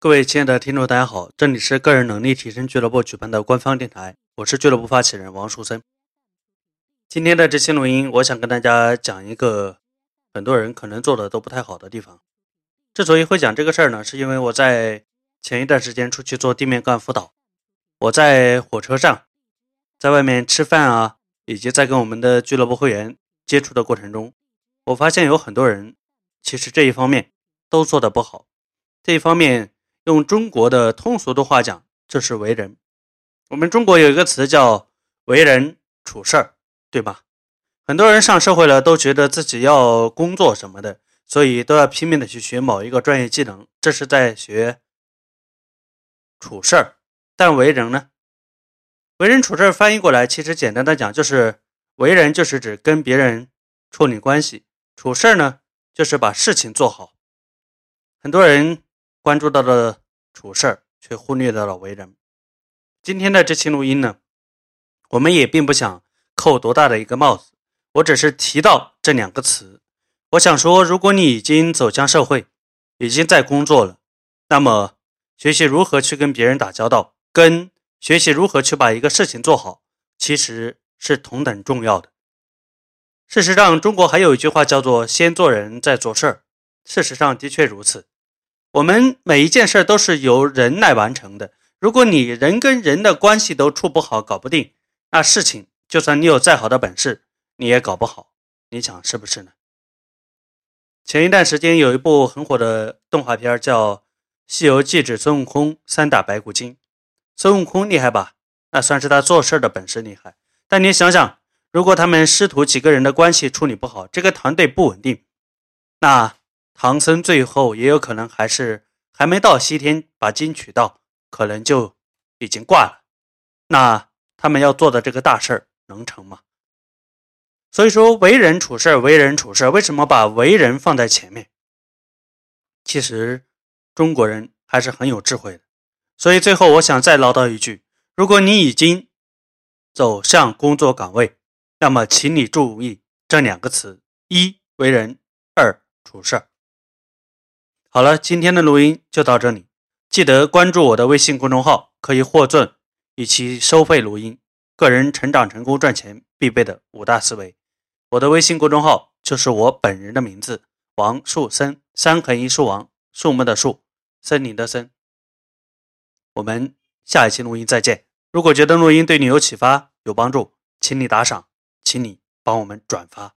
各位亲爱的听众，大家好，这里是个人能力提升俱乐部举办的官方电台，我是俱乐部发起人王树森。今天的这期录音，我想跟大家讲一个很多人可能做的都不太好的地方。之所以会讲这个事儿呢，是因为我在前一段时间出去做地面干辅导，我在火车上，在外面吃饭啊，以及在跟我们的俱乐部会员接触的过程中，我发现有很多人其实这一方面都做的不好，这一方面。用中国的通俗的话讲，就是为人。我们中国有一个词叫为人处事儿，对吧？很多人上社会了，都觉得自己要工作什么的，所以都要拼命的去学某一个专业技能，这是在学处事儿。但为人呢？为人处事翻译过来，其实简单的讲，就是为人就是指跟别人处理关系，处事儿呢，就是把事情做好。很多人。关注到了处事儿，却忽略到了为人。今天的这期录音呢，我们也并不想扣多大的一个帽子，我只是提到这两个词。我想说，如果你已经走向社会，已经在工作了，那么学习如何去跟别人打交道，跟学习如何去把一个事情做好，其实是同等重要的。事实上，中国还有一句话叫做“先做人，再做事儿”。事实上，的确如此。我们每一件事都是由人来完成的。如果你人跟人的关系都处不好、搞不定，那事情就算你有再好的本事，你也搞不好。你想是不是呢？前一段时间有一部很火的动画片叫《西游记之孙悟空三打白骨精》。孙悟空厉害吧？那算是他做事的本事厉害。但你想想，如果他们师徒几个人的关系处理不好，这个团队不稳定，那……唐僧最后也有可能还是还没到西天把经取到，可能就已经挂了。那他们要做的这个大事儿能成吗？所以说，为人处事，为人处事，为什么把为人放在前面？其实中国人还是很有智慧的。所以最后，我想再唠叨一句：如果你已经走向工作岗位，那么请你注意这两个词：一为人，二处事。好了，今天的录音就到这里。记得关注我的微信公众号，可以获赠一期收费录音《个人成长、成功、赚钱必备的五大思维》。我的微信公众号就是我本人的名字王树森，三横一竖王，树木的树，森林的森。我们下一期录音再见。如果觉得录音对你有启发、有帮助，请你打赏，请你帮我们转发。